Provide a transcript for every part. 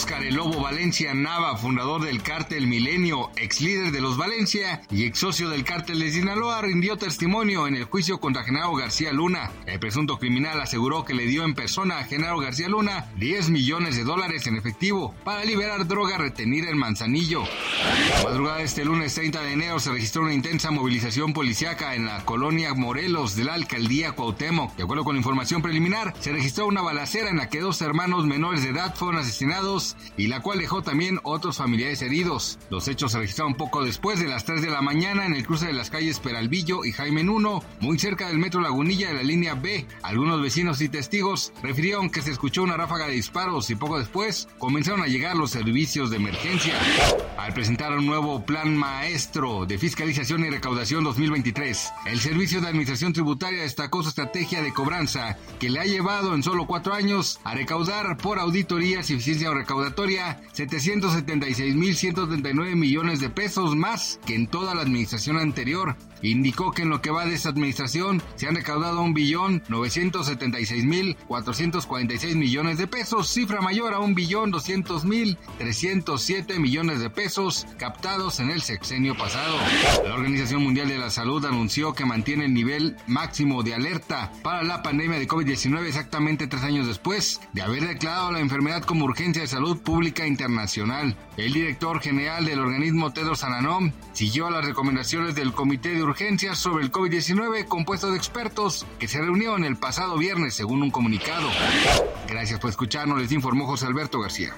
Óscar El Lobo Valencia Nava, fundador del cártel Milenio, ex líder de los Valencia y ex socio del cártel de Sinaloa, rindió testimonio en el juicio contra Genaro García Luna. El presunto criminal aseguró que le dio en persona a Genaro García Luna 10 millones de dólares en efectivo para liberar droga retenida en Manzanillo. La madrugada de este lunes 30 de enero se registró una intensa movilización policiaca en la colonia Morelos de la alcaldía Cuauhtémoc. De acuerdo con información preliminar, se registró una balacera en la que dos hermanos menores de edad fueron asesinados y la cual dejó también otros familiares heridos. Los hechos se registraron poco después de las 3 de la mañana en el cruce de las calles Peralvillo y Jaime 1, muy cerca del metro Lagunilla de la línea B. Algunos vecinos y testigos refirieron que se escuchó una ráfaga de disparos y poco después comenzaron a llegar los servicios de emergencia. Al presentar un nuevo plan maestro de fiscalización y recaudación 2023, el Servicio de Administración Tributaria destacó su estrategia de cobranza que le ha llevado en solo cuatro años a recaudar por auditorías y eficiencia recaudatoria recaudatoria 776.139 millones de pesos más que en toda la administración anterior. Indicó que en lo que va de esta administración se han recaudado un billón 976 mil 446 millones de pesos, cifra mayor a un billón 200 mil 307 millones de pesos captados en el sexenio pasado. La Organización Mundial de la Salud anunció que mantiene el nivel máximo de alerta para la pandemia de COVID-19 exactamente tres años después de haber declarado la enfermedad como urgencia de salud pública internacional. El director general del organismo Tedros Adhanom siguió las recomendaciones del Comité de Urgencias sobre el COVID-19 compuesto de expertos que se reunió en el pasado viernes según un comunicado. Gracias por escucharnos, les informó José Alberto García.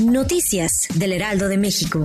Noticias del Heraldo de México.